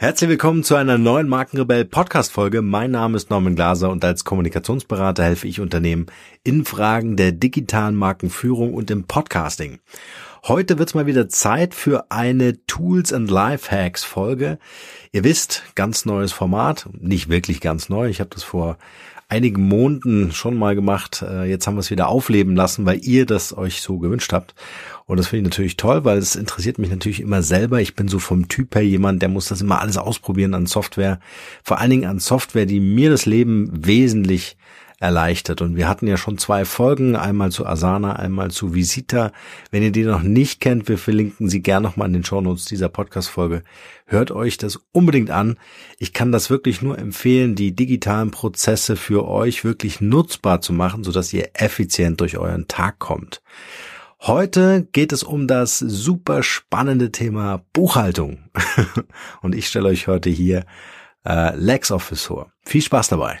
Herzlich willkommen zu einer neuen Markenrebell Podcast Folge. Mein Name ist Norman Glaser und als Kommunikationsberater helfe ich Unternehmen in Fragen der digitalen Markenführung und im Podcasting. Heute wird's mal wieder Zeit für eine Tools and Lifehacks Folge. Ihr wisst, ganz neues Format, nicht wirklich ganz neu. Ich habe das vor einigen Monaten schon mal gemacht. Äh, jetzt haben wir es wieder aufleben lassen, weil ihr das euch so gewünscht habt. Und das finde ich natürlich toll, weil es interessiert mich natürlich immer selber. Ich bin so vom Typ her jemand, der muss das immer alles ausprobieren an Software. Vor allen Dingen an Software, die mir das Leben wesentlich erleichtert. Und wir hatten ja schon zwei Folgen, einmal zu Asana, einmal zu Visita. Wenn ihr die noch nicht kennt, wir verlinken sie gerne nochmal in den Shownotes dieser Podcast-Folge. Hört euch das unbedingt an. Ich kann das wirklich nur empfehlen, die digitalen Prozesse für euch wirklich nutzbar zu machen, sodass ihr effizient durch euren Tag kommt. Heute geht es um das super spannende Thema Buchhaltung. Und ich stelle euch heute hier äh, LexOffice vor. Viel Spaß dabei.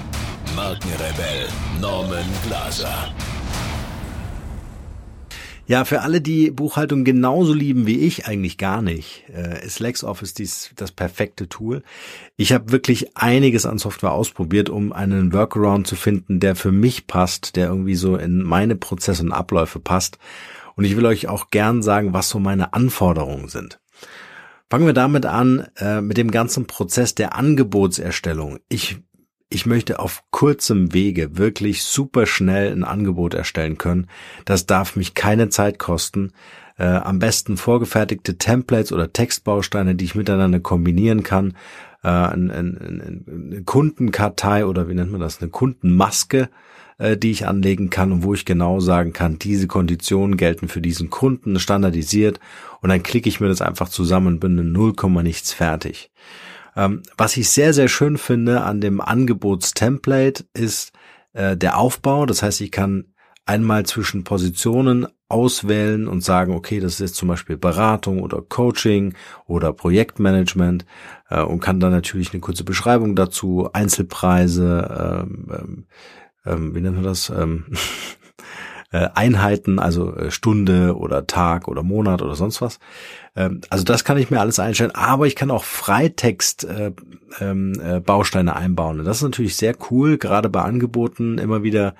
Markenrebell Norman Glaser. Ja, für alle, die Buchhaltung genauso lieben wie ich, eigentlich gar nicht, äh, ist LexOffice dies, das perfekte Tool. Ich habe wirklich einiges an Software ausprobiert, um einen Workaround zu finden, der für mich passt, der irgendwie so in meine Prozesse und Abläufe passt. Und ich will euch auch gern sagen, was so meine Anforderungen sind. Fangen wir damit an, äh, mit dem ganzen Prozess der Angebotserstellung. Ich ich möchte auf kurzem Wege wirklich super schnell ein Angebot erstellen können. Das darf mich keine Zeit kosten. Äh, am besten vorgefertigte Templates oder Textbausteine, die ich miteinander kombinieren kann. Äh, eine, eine, eine Kundenkartei oder wie nennt man das? Eine Kundenmaske, äh, die ich anlegen kann und wo ich genau sagen kann, diese Konditionen gelten für diesen Kunden standardisiert und dann klicke ich mir das einfach zusammen und bin in 0, nichts fertig. Ähm, was ich sehr, sehr schön finde an dem Angebotstemplate ist äh, der Aufbau. Das heißt, ich kann einmal zwischen Positionen auswählen und sagen, okay, das ist jetzt zum Beispiel Beratung oder Coaching oder Projektmanagement äh, und kann dann natürlich eine kurze Beschreibung dazu, Einzelpreise, ähm, ähm, ähm wie nennt man das? Ähm, äh, Einheiten, also äh, Stunde oder Tag oder Monat oder sonst was. Ähm, also das kann ich mir alles einstellen, aber ich kann auch Freitext äh, ähm, äh, Bausteine einbauen. Das ist natürlich sehr cool, gerade bei Angeboten immer wieder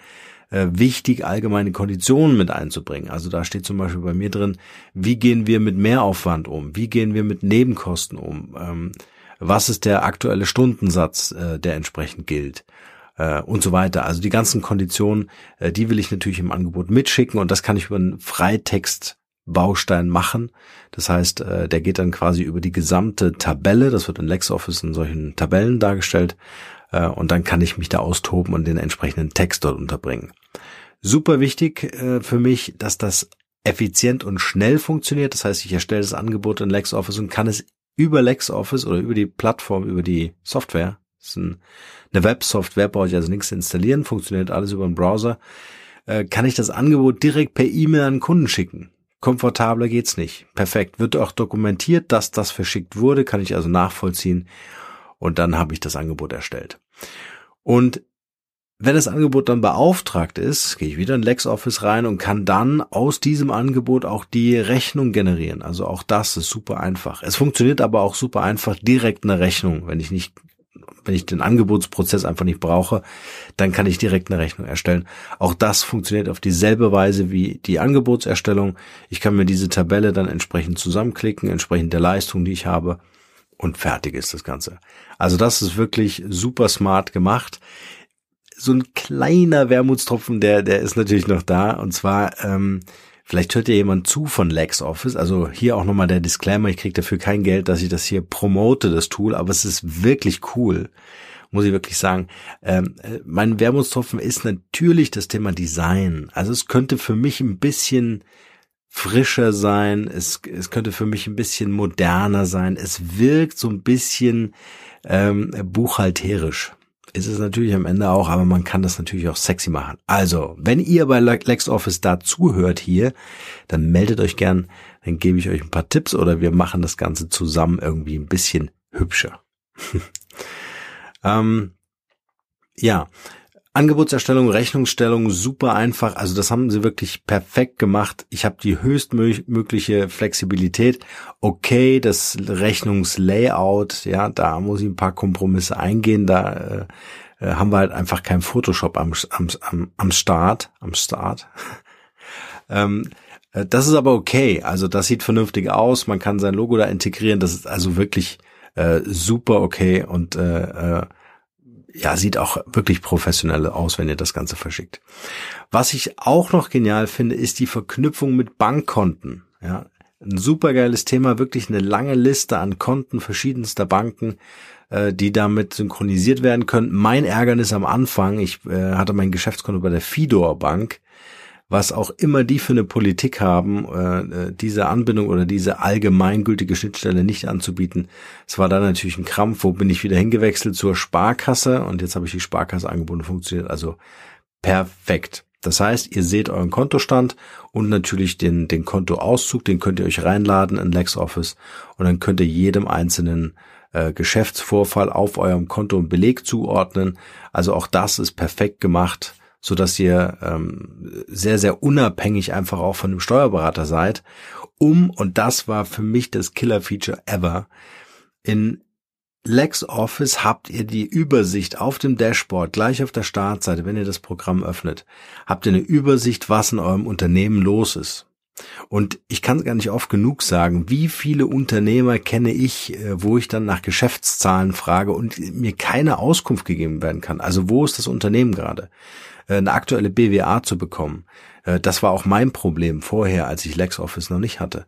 äh, wichtig, allgemeine Konditionen mit einzubringen. Also da steht zum Beispiel bei mir drin, wie gehen wir mit Mehraufwand um? Wie gehen wir mit Nebenkosten um? Ähm, was ist der aktuelle Stundensatz, der entsprechend gilt? Äh, und so weiter. Also die ganzen Konditionen, äh, die will ich natürlich im Angebot mitschicken und das kann ich über einen Freitext Baustein machen. Das heißt, äh, der geht dann quasi über die gesamte Tabelle. Das wird in LexOffice in solchen Tabellen dargestellt. Äh, und dann kann ich mich da austoben und den entsprechenden Text dort unterbringen. Super wichtig äh, für mich, dass das effizient und schnell funktioniert. Das heißt, ich erstelle das Angebot in LexOffice und kann es über LexOffice oder über die Plattform, über die Software, ist ein, eine Websoftware, brauche ich also nichts installieren, funktioniert alles über den Browser, kann ich das Angebot direkt per E-Mail an Kunden schicken. Komfortabler geht's nicht. Perfekt. Wird auch dokumentiert, dass das verschickt wurde, kann ich also nachvollziehen. Und dann habe ich das Angebot erstellt. Und wenn das Angebot dann beauftragt ist, gehe ich wieder in LexOffice rein und kann dann aus diesem Angebot auch die Rechnung generieren. Also auch das ist super einfach. Es funktioniert aber auch super einfach direkt eine Rechnung, wenn ich nicht wenn ich den Angebotsprozess einfach nicht brauche, dann kann ich direkt eine Rechnung erstellen. Auch das funktioniert auf dieselbe Weise wie die Angebotserstellung. Ich kann mir diese Tabelle dann entsprechend zusammenklicken, entsprechend der Leistung, die ich habe und fertig ist das Ganze. Also das ist wirklich super smart gemacht. So ein kleiner Wermutstropfen, der, der ist natürlich noch da und zwar, ähm, Vielleicht hört ja jemand zu von LexOffice. Also hier auch nochmal der Disclaimer, ich kriege dafür kein Geld, dass ich das hier promote, das Tool, aber es ist wirklich cool, muss ich wirklich sagen. Ähm, äh, mein Wermutstropfen ist natürlich das Thema Design. Also es könnte für mich ein bisschen frischer sein, es, es könnte für mich ein bisschen moderner sein, es wirkt so ein bisschen ähm, buchhalterisch. Ist es natürlich am Ende auch, aber man kann das natürlich auch sexy machen. Also, wenn ihr bei LexOffice da zuhört hier, dann meldet euch gern, dann gebe ich euch ein paar Tipps oder wir machen das Ganze zusammen irgendwie ein bisschen hübscher. ähm, ja, Angebotserstellung, Rechnungsstellung, super einfach. Also das haben sie wirklich perfekt gemacht. Ich habe die höchstmögliche Flexibilität. Okay, das Rechnungslayout, ja, da muss ich ein paar Kompromisse eingehen. Da äh, äh haben wir halt einfach kein Photoshop am, am, am, Start. Am Start. ähm, äh, das ist aber okay. Also das sieht vernünftig aus. Man kann sein Logo da integrieren. Das ist also wirklich äh, super okay und äh, äh, ja, sieht auch wirklich professionell aus, wenn ihr das Ganze verschickt. Was ich auch noch genial finde, ist die Verknüpfung mit Bankkonten. Ja, ein supergeiles Thema, wirklich eine lange Liste an Konten verschiedenster Banken, äh, die damit synchronisiert werden können. Mein Ärgernis am Anfang, ich äh, hatte mein Geschäftskonto bei der Fidor Bank, was auch immer die für eine Politik haben, äh, äh, diese Anbindung oder diese allgemeingültige Schnittstelle nicht anzubieten. Es war dann natürlich ein Krampf, wo bin ich wieder hingewechselt zur Sparkasse und jetzt habe ich die Sparkasse angeboten, funktioniert also perfekt. Das heißt, ihr seht euren Kontostand und natürlich den, den Kontoauszug, den könnt ihr euch reinladen in LexOffice und dann könnt ihr jedem einzelnen äh, Geschäftsvorfall auf eurem Konto und Beleg zuordnen. Also auch das ist perfekt gemacht so dass ihr ähm, sehr, sehr unabhängig einfach auch von dem Steuerberater seid, um, und das war für mich das Killer-Feature ever, in LexOffice habt ihr die Übersicht auf dem Dashboard, gleich auf der Startseite, wenn ihr das Programm öffnet, habt ihr eine Übersicht, was in eurem Unternehmen los ist. Und ich kann es gar nicht oft genug sagen, wie viele Unternehmer kenne ich, äh, wo ich dann nach Geschäftszahlen frage und mir keine Auskunft gegeben werden kann. Also wo ist das Unternehmen gerade? Äh, eine aktuelle BWA zu bekommen. Äh, das war auch mein Problem vorher, als ich LexOffice noch nicht hatte.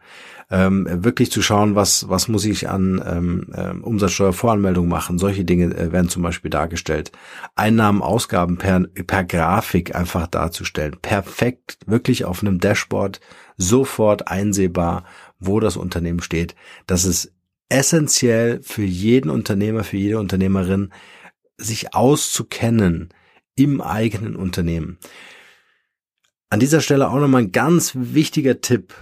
Ähm, wirklich zu schauen, was, was muss ich an ähm, ähm Umsatzsteuervoranmeldung machen. Solche Dinge äh, werden zum Beispiel dargestellt. Einnahmen, Ausgaben per, per Grafik einfach darzustellen. Perfekt, wirklich auf einem Dashboard sofort einsehbar, wo das Unternehmen steht. Das ist essentiell für jeden Unternehmer, für jede Unternehmerin, sich auszukennen im eigenen Unternehmen. An dieser Stelle auch nochmal ein ganz wichtiger Tipp.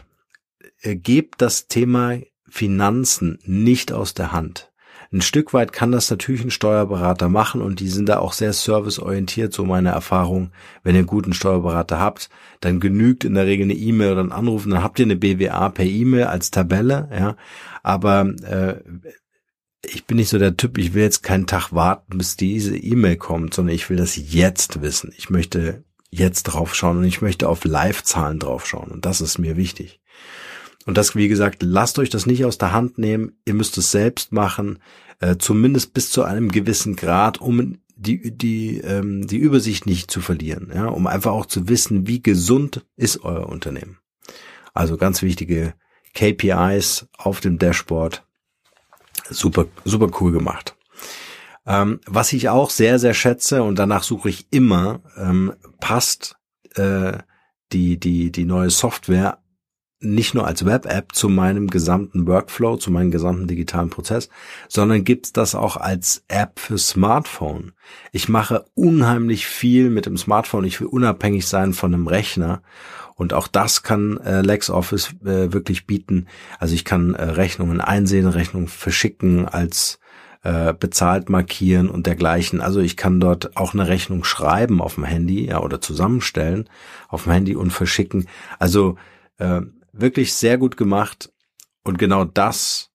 Äh, gebt das Thema Finanzen nicht aus der Hand. Ein Stück weit kann das natürlich ein Steuerberater machen und die sind da auch sehr serviceorientiert, so meine Erfahrung. Wenn ihr einen guten Steuerberater habt, dann genügt in der Regel eine E-Mail oder ein Anruf, dann habt ihr eine BWA per E-Mail als Tabelle, ja. Aber äh, ich bin nicht so der Typ, ich will jetzt keinen Tag warten, bis diese E-Mail kommt, sondern ich will das jetzt wissen. Ich möchte jetzt draufschauen und ich möchte auf Live-Zahlen draufschauen und das ist mir wichtig. Und das, wie gesagt, lasst euch das nicht aus der Hand nehmen. Ihr müsst es selbst machen, äh, zumindest bis zu einem gewissen Grad, um die die ähm, die Übersicht nicht zu verlieren, ja, um einfach auch zu wissen, wie gesund ist euer Unternehmen. Also ganz wichtige KPIs auf dem Dashboard super, super cool gemacht. Ähm, was ich auch sehr, sehr schätze und danach suche ich immer, ähm, passt äh, die, die, die neue Software nicht nur als Web-App zu meinem gesamten Workflow, zu meinem gesamten digitalen Prozess, sondern gibt's das auch als App für Smartphone. Ich mache unheimlich viel mit dem Smartphone. Ich will unabhängig sein von einem Rechner und auch das kann äh, LexOffice äh, wirklich bieten. Also ich kann äh, Rechnungen einsehen, Rechnungen verschicken, als äh, bezahlt markieren und dergleichen. Also ich kann dort auch eine Rechnung schreiben auf dem Handy, ja, oder zusammenstellen auf dem Handy und verschicken. Also äh, wirklich sehr gut gemacht. Und genau das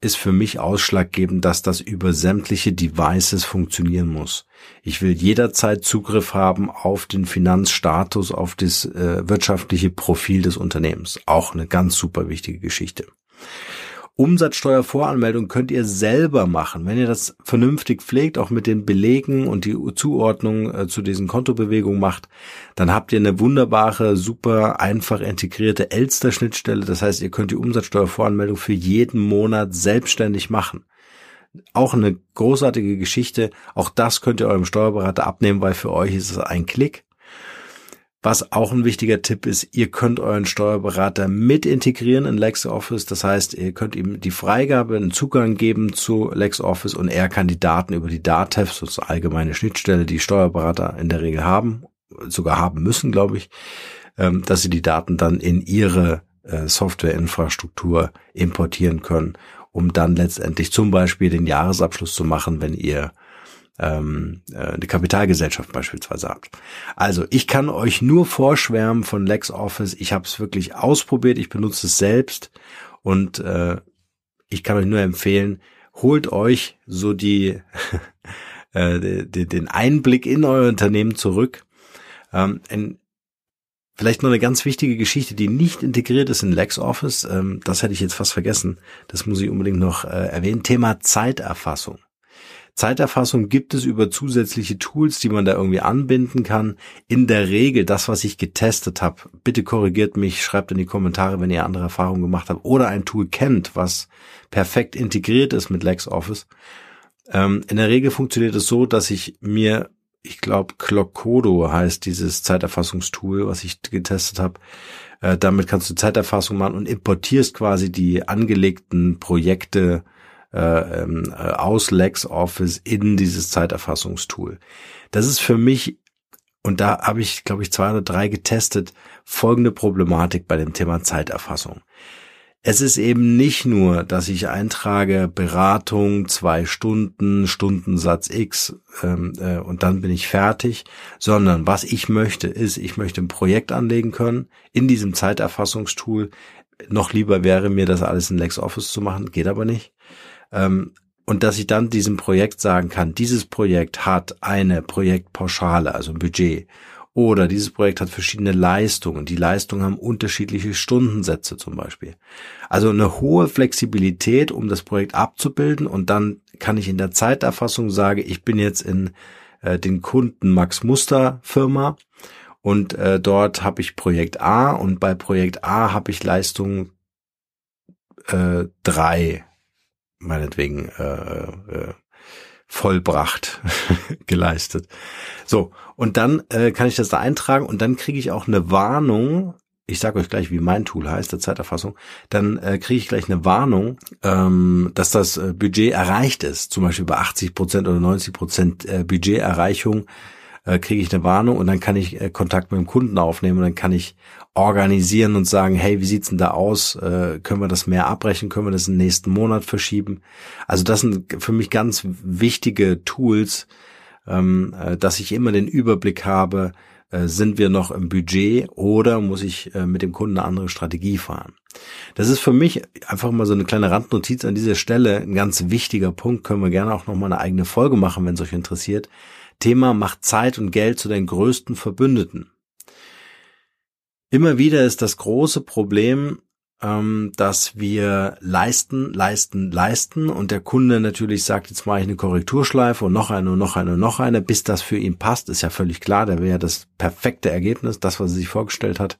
ist für mich ausschlaggebend, dass das über sämtliche Devices funktionieren muss. Ich will jederzeit Zugriff haben auf den Finanzstatus, auf das äh, wirtschaftliche Profil des Unternehmens. Auch eine ganz super wichtige Geschichte. Umsatzsteuervoranmeldung könnt ihr selber machen, wenn ihr das vernünftig pflegt, auch mit den Belegen und die Zuordnung äh, zu diesen Kontobewegungen macht, dann habt ihr eine wunderbare, super einfach integrierte Elster-Schnittstelle. Das heißt, ihr könnt die Umsatzsteuervoranmeldung für jeden Monat selbstständig machen. Auch eine großartige Geschichte. Auch das könnt ihr eurem Steuerberater abnehmen, weil für euch ist es ein Klick. Was auch ein wichtiger Tipp ist, ihr könnt euren Steuerberater mit integrieren in LexOffice. Das heißt, ihr könnt ihm die Freigabe, einen Zugang geben zu LexOffice und er kann die Daten über die DATEV, so eine allgemeine Schnittstelle, die Steuerberater in der Regel haben, sogar haben müssen, glaube ich, ähm, dass sie die Daten dann in ihre äh, Softwareinfrastruktur importieren können, um dann letztendlich zum Beispiel den Jahresabschluss zu machen, wenn ihr ähm, äh, eine Kapitalgesellschaft beispielsweise habt. Also ich kann euch nur vorschwärmen von LexOffice. Ich habe es wirklich ausprobiert, ich benutze es selbst und äh, ich kann euch nur empfehlen, holt euch so die, äh, den Einblick in euer Unternehmen zurück. Ähm, ein, Vielleicht noch eine ganz wichtige Geschichte, die nicht integriert ist in LexOffice. Ähm, das hätte ich jetzt fast vergessen. Das muss ich unbedingt noch äh, erwähnen. Thema Zeiterfassung. Zeiterfassung gibt es über zusätzliche Tools, die man da irgendwie anbinden kann. In der Regel das, was ich getestet habe, bitte korrigiert mich, schreibt in die Kommentare, wenn ihr andere Erfahrungen gemacht habt oder ein Tool kennt, was perfekt integriert ist mit LexOffice. Ähm, in der Regel funktioniert es so, dass ich mir, ich glaube, Clockodo heißt dieses Zeiterfassungstool, was ich getestet habe. Äh, damit kannst du Zeiterfassung machen und importierst quasi die angelegten Projekte äh, ähm, äh, aus LexOffice in dieses Zeiterfassungstool. Das ist für mich, und da habe ich, glaube ich, zwei oder drei getestet, folgende Problematik bei dem Thema Zeiterfassung. Es ist eben nicht nur, dass ich eintrage Beratung, zwei Stunden, Stundensatz X ähm, äh, und dann bin ich fertig, sondern was ich möchte, ist, ich möchte ein Projekt anlegen können in diesem Zeiterfassungstool. Noch lieber wäre mir das alles in LexOffice zu machen, geht aber nicht. Ähm, und dass ich dann diesem Projekt sagen kann, dieses Projekt hat eine Projektpauschale, also ein Budget. Oder dieses Projekt hat verschiedene Leistungen. Die Leistungen haben unterschiedliche Stundensätze zum Beispiel. Also eine hohe Flexibilität, um das Projekt abzubilden. Und dann kann ich in der Zeiterfassung sagen, ich bin jetzt in äh, den Kunden Max Muster Firma und äh, dort habe ich Projekt A und bei Projekt A habe ich Leistung äh, meinetwegen äh, äh, vollbracht geleistet. So, und dann äh, kann ich das da eintragen und dann kriege ich auch eine Warnung. Ich sage euch gleich, wie mein Tool heißt, der Zeiterfassung. Dann äh, kriege ich gleich eine Warnung, ähm, dass das äh, Budget erreicht ist. Zum Beispiel bei 80 Prozent oder 90 Prozent äh, Budgeterreichung äh, kriege ich eine Warnung und dann kann ich äh, Kontakt mit dem Kunden aufnehmen und dann kann ich organisieren und sagen, hey, wie sieht's denn da aus? Äh, können wir das mehr abbrechen? Können wir das den nächsten Monat verschieben? Also das sind für mich ganz wichtige Tools, ähm, äh, dass ich immer den Überblick habe, äh, sind wir noch im Budget oder muss ich äh, mit dem Kunden eine andere Strategie fahren? Das ist für mich einfach mal so eine kleine Randnotiz an dieser Stelle, ein ganz wichtiger Punkt, können wir gerne auch noch mal eine eigene Folge machen, wenn es euch interessiert. Thema macht Zeit und Geld zu den größten Verbündeten. Immer wieder ist das große Problem, ähm, dass wir leisten, leisten, leisten und der Kunde natürlich sagt, jetzt mache ich eine Korrekturschleife und noch eine und noch eine und noch eine, bis das für ihn passt, ist ja völlig klar, der will ja das perfekte Ergebnis, das, was er sich vorgestellt hat.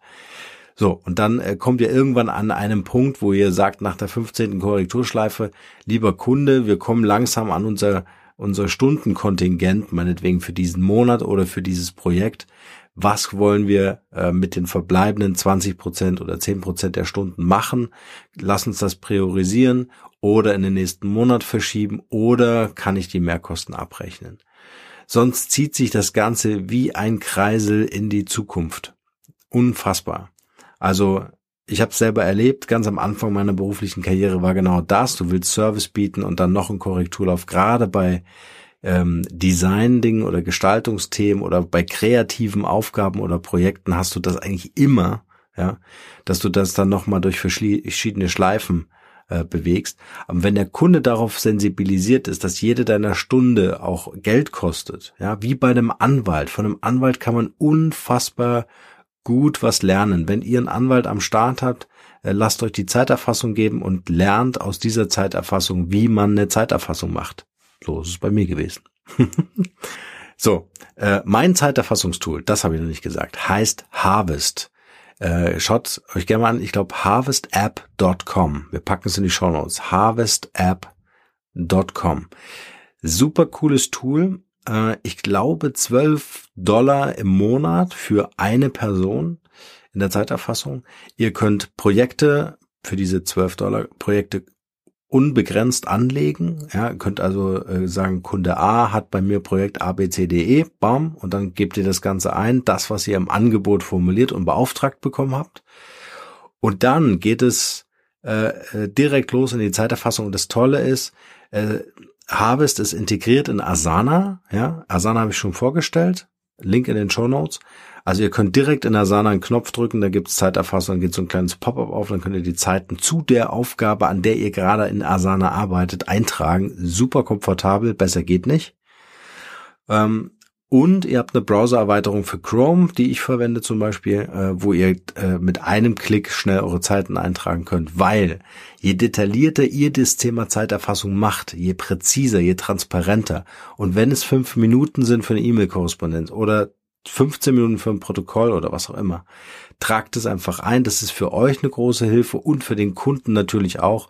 So, und dann äh, kommt ihr irgendwann an einem Punkt, wo ihr sagt, nach der 15. Korrekturschleife, lieber Kunde, wir kommen langsam an unser unser Stundenkontingent, meinetwegen für diesen Monat oder für dieses Projekt, was wollen wir äh, mit den verbleibenden 20 Prozent oder 10 Prozent der Stunden machen? Lass uns das priorisieren oder in den nächsten Monat verschieben oder kann ich die Mehrkosten abrechnen? Sonst zieht sich das Ganze wie ein Kreisel in die Zukunft. Unfassbar. Also ich habe selber erlebt, ganz am Anfang meiner beruflichen Karriere war genau das. Du willst Service bieten und dann noch einen Korrekturlauf, gerade bei ähm, Design-Dingen oder Gestaltungsthemen oder bei kreativen Aufgaben oder Projekten hast du das eigentlich immer, ja, dass du das dann nochmal durch verschiedene Schleifen äh, bewegst. Aber wenn der Kunde darauf sensibilisiert ist, dass jede deiner Stunde auch Geld kostet, ja, wie bei einem Anwalt. Von einem Anwalt kann man unfassbar gut was lernen. Wenn ihr einen Anwalt am Start habt, äh, lasst euch die Zeiterfassung geben und lernt aus dieser Zeiterfassung, wie man eine Zeiterfassung macht. So ist es bei mir gewesen. so, äh, mein Zeiterfassungstool, das habe ich noch nicht gesagt, heißt Harvest. Äh, schaut euch gerne mal an, ich glaube harvestapp.com. Wir packen es in die Show Notes. harvestapp.com. Super cooles Tool äh, ich glaube, 12 Dollar im Monat für eine Person in der Zeiterfassung. Ihr könnt Projekte für diese 12 Dollar Projekte unbegrenzt anlegen. Ja, könnt also äh, sagen, Kunde A hat bei mir Projekt ABCDE, bam, und dann gebt ihr das Ganze ein, das, was ihr im Angebot formuliert und beauftragt bekommen habt. Und dann geht es äh, äh direkt los in die Zeiterfassung. Und das Tolle ist, äh, Harvest ist integriert in Asana. Ja, Asana habe ich schon vorgestellt. Link in den Show Notes. Also ihr könnt direkt in Asana einen Knopf drücken, da gibt's Zeiterfassung, dann geht so ein kleines Pop-up auf, dann könnt ihr die Zeiten zu der Aufgabe, an der ihr gerade in Asana arbeitet, eintragen. Super komfortabel, besser geht nicht. Ähm, und ihr habt eine Browser-Erweiterung für Chrome, die ich verwende zum Beispiel, äh, wo ihr äh, mit einem Klick schnell eure Zeiten eintragen könnt, weil je detaillierter ihr das Thema Zeiterfassung macht, je präziser, je transparenter und wenn es fünf Minuten sind für eine E-Mail-Korrespondenz oder 15 Minuten für ein Protokoll oder was auch immer. Tragt es einfach ein. Das ist für euch eine große Hilfe und für den Kunden natürlich auch,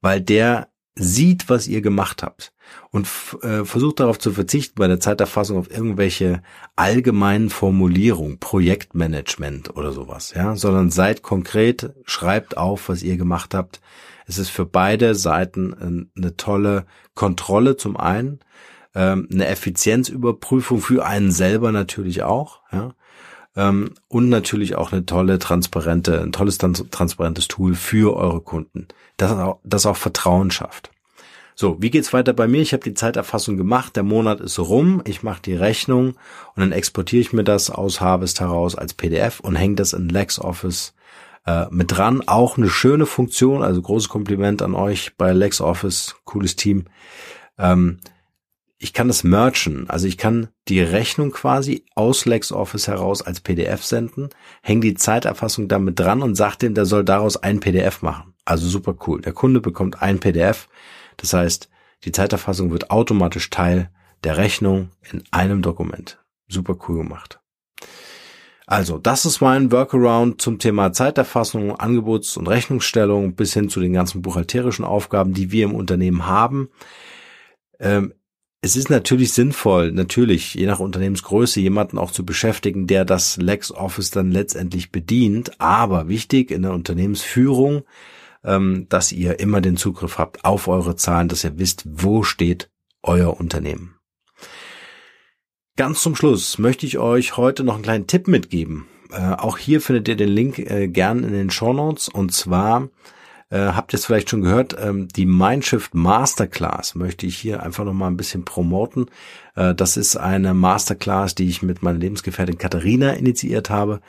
weil der sieht, was ihr gemacht habt. Und äh, versucht darauf zu verzichten bei der Zeiterfassung auf irgendwelche allgemeinen Formulierungen, Projektmanagement oder sowas, ja, sondern seid konkret, schreibt auf, was ihr gemacht habt. Es ist für beide Seiten eine tolle Kontrolle zum einen, ähm, eine Effizienzüberprüfung für einen selber natürlich auch, ja, ähm, und natürlich auch eine tolle, transparente, ein tolles, transparentes Tool für eure Kunden, das auch, das auch Vertrauen schafft. So, wie geht's weiter bei mir? Ich habe die Zeiterfassung gemacht, der Monat ist rum, ich mache die Rechnung und dann exportiere ich mir das aus Harvest heraus als PDF und hänge das in LexOffice äh, mit dran. Auch eine schöne Funktion, also großes Kompliment an euch bei LexOffice, cooles Team. Ähm, ich kann das merchen, also ich kann die Rechnung quasi aus LexOffice heraus als PDF senden, hänge die Zeiterfassung damit dran und sage dem, der soll daraus ein PDF machen. Also super cool. Der Kunde bekommt ein PDF. Das heißt, die Zeiterfassung wird automatisch Teil der Rechnung in einem Dokument. Super cool gemacht. Also, das ist mein Workaround zum Thema Zeiterfassung, Angebots- und Rechnungsstellung bis hin zu den ganzen buchhalterischen Aufgaben, die wir im Unternehmen haben. Es ist natürlich sinnvoll, natürlich, je nach Unternehmensgröße, jemanden auch zu beschäftigen, der das LexOffice dann letztendlich bedient. Aber wichtig in der Unternehmensführung, ähm, dass ihr immer den Zugriff habt auf eure Zahlen, dass ihr wisst, wo steht euer Unternehmen. Ganz zum Schluss möchte ich euch heute noch einen kleinen Tipp mitgeben. Äh, auch hier findet ihr den Link äh, gern in den Show Notes. Und zwar äh, habt ihr es vielleicht schon gehört, ähm, die Mindshift Masterclass möchte ich hier einfach noch mal ein bisschen promoten. Äh, das ist eine Masterclass, die ich mit meiner Lebensgefährtin Katharina initiiert habe.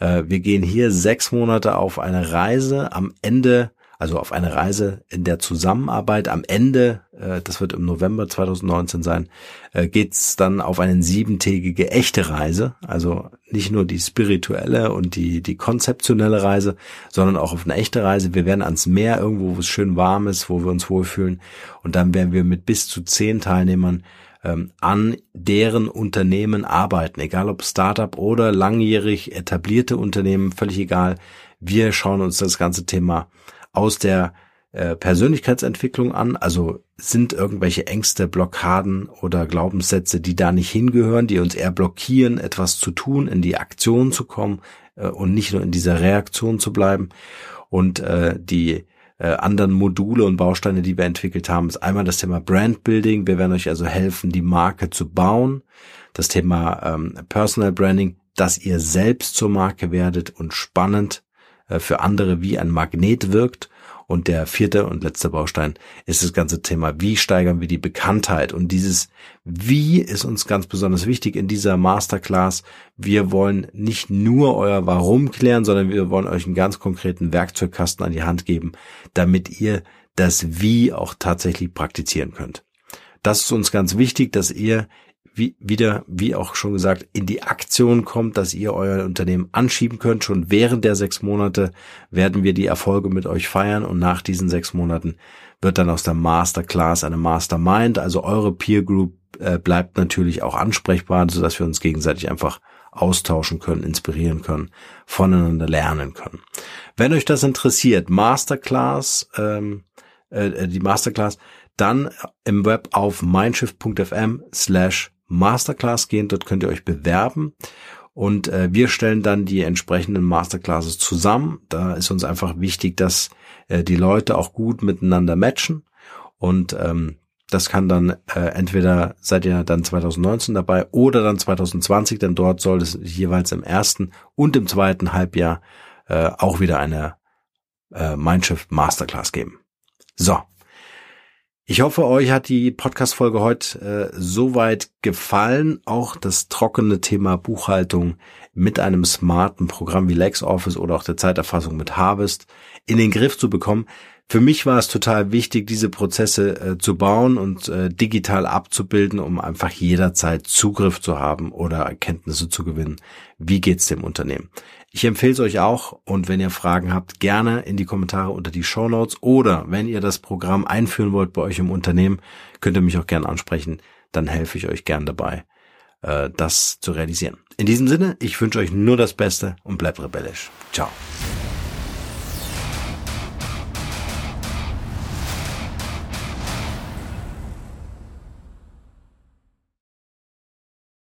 Äh, wir gehen hier sechs Monate auf eine Reise. Am Ende also auf eine Reise in der Zusammenarbeit. Am Ende, äh, das wird im November 2019 sein, äh, geht's dann auf eine siebentägige echte Reise. Also nicht nur die spirituelle und die, die konzeptionelle Reise, sondern auch auf eine echte Reise. Wir werden ans Meer irgendwo, wo es schön warm ist, wo wir uns wohlfühlen. Und dann werden wir mit bis zu zehn Teilnehmern ähm, an deren Unternehmen arbeiten, egal ob Startup oder langjährig etablierte Unternehmen, völlig egal. Wir schauen uns das ganze Thema aus der äh, Persönlichkeitsentwicklung an, also sind irgendwelche Ängste, Blockaden oder Glaubenssätze, die da nicht hingehören, die uns eher blockieren, etwas zu tun, in die Aktion zu kommen äh, und nicht nur in dieser Reaktion zu bleiben. Und äh, die anderen Module und Bausteine, die wir entwickelt haben, ist einmal das Thema Brandbuilding. Wir werden euch also helfen, die Marke zu bauen. Das Thema ähm, Personal Branding, dass ihr selbst zur Marke werdet und spannend für andere wie ein Magnet wirkt. Und der vierte und letzte Baustein ist das ganze Thema, wie steigern wir die Bekanntheit? Und dieses Wie ist uns ganz besonders wichtig in dieser Masterclass. Wir wollen nicht nur euer Warum klären, sondern wir wollen euch einen ganz konkreten Werkzeugkasten an die Hand geben, damit ihr das Wie auch tatsächlich praktizieren könnt. Das ist uns ganz wichtig, dass ihr wie, wieder, wie auch schon gesagt, in die Aktion kommt, dass ihr euer Unternehmen anschieben könnt. Schon während der sechs Monate werden wir die Erfolge mit euch feiern und nach diesen sechs Monaten wird dann aus der Masterclass eine Mastermind, also eure Peer Group äh, bleibt natürlich auch ansprechbar, sodass wir uns gegenseitig einfach austauschen können, inspirieren können, voneinander lernen können. Wenn euch das interessiert, Masterclass, ähm, äh, die Masterclass, dann im Web auf mindshift.fm slash Masterclass gehen. Dort könnt ihr euch bewerben. Und äh, wir stellen dann die entsprechenden Masterclasses zusammen. Da ist uns einfach wichtig, dass äh, die Leute auch gut miteinander matchen. Und ähm, das kann dann äh, entweder seid ihr dann 2019 dabei oder dann 2020, denn dort soll es jeweils im ersten und im zweiten Halbjahr äh, auch wieder eine äh, Mindshift Masterclass geben. So. Ich hoffe, euch hat die Podcast-Folge heute äh, soweit gefallen. Auch das trockene Thema Buchhaltung mit einem smarten Programm wie LexOffice oder auch der Zeiterfassung mit Harvest in den Griff zu bekommen. Für mich war es total wichtig, diese Prozesse äh, zu bauen und äh, digital abzubilden, um einfach jederzeit Zugriff zu haben oder Erkenntnisse zu gewinnen. Wie geht's dem Unternehmen? Ich empfehle es euch auch und wenn ihr Fragen habt, gerne in die Kommentare unter die Show Notes oder wenn ihr das Programm einführen wollt bei euch im Unternehmen, könnt ihr mich auch gerne ansprechen. Dann helfe ich euch gern dabei, äh, das zu realisieren. In diesem Sinne, ich wünsche euch nur das Beste und bleibt rebellisch. Ciao.